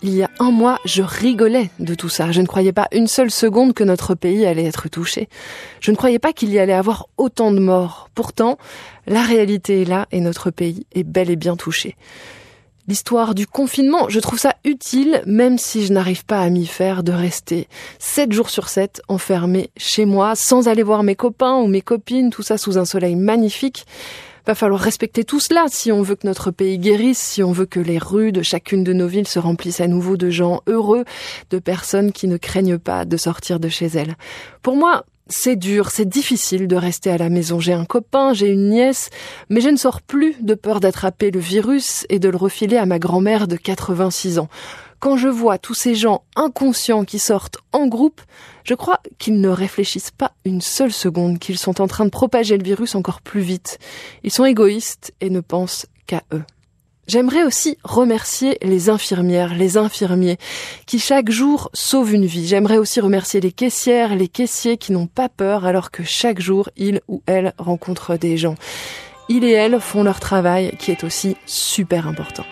Il y a un mois, je rigolais de tout ça. Je ne croyais pas une seule seconde que notre pays allait être touché. Je ne croyais pas qu'il y allait avoir autant de morts. Pourtant, la réalité est là et notre pays est bel et bien touché. L'histoire du confinement, je trouve ça utile, même si je n'arrive pas à m'y faire, de rester 7 jours sur 7 enfermé chez moi, sans aller voir mes copains ou mes copines, tout ça sous un soleil magnifique. Va falloir respecter tout cela. Si on veut que notre pays guérisse, si on veut que les rues de chacune de nos villes se remplissent à nouveau de gens heureux, de personnes qui ne craignent pas de sortir de chez elles. Pour moi, c'est dur, c'est difficile de rester à la maison. J'ai un copain, j'ai une nièce, mais je ne sors plus de peur d'attraper le virus et de le refiler à ma grand-mère de 86 ans. Quand je vois tous ces gens inconscients qui sortent en groupe, je crois qu'ils ne réfléchissent pas une seule seconde, qu'ils sont en train de propager le virus encore plus vite. Ils sont égoïstes et ne pensent qu'à eux. J'aimerais aussi remercier les infirmières, les infirmiers qui chaque jour sauvent une vie. J'aimerais aussi remercier les caissières, les caissiers qui n'ont pas peur alors que chaque jour, ils ou elles rencontrent des gens. Ils et elles font leur travail qui est aussi super important.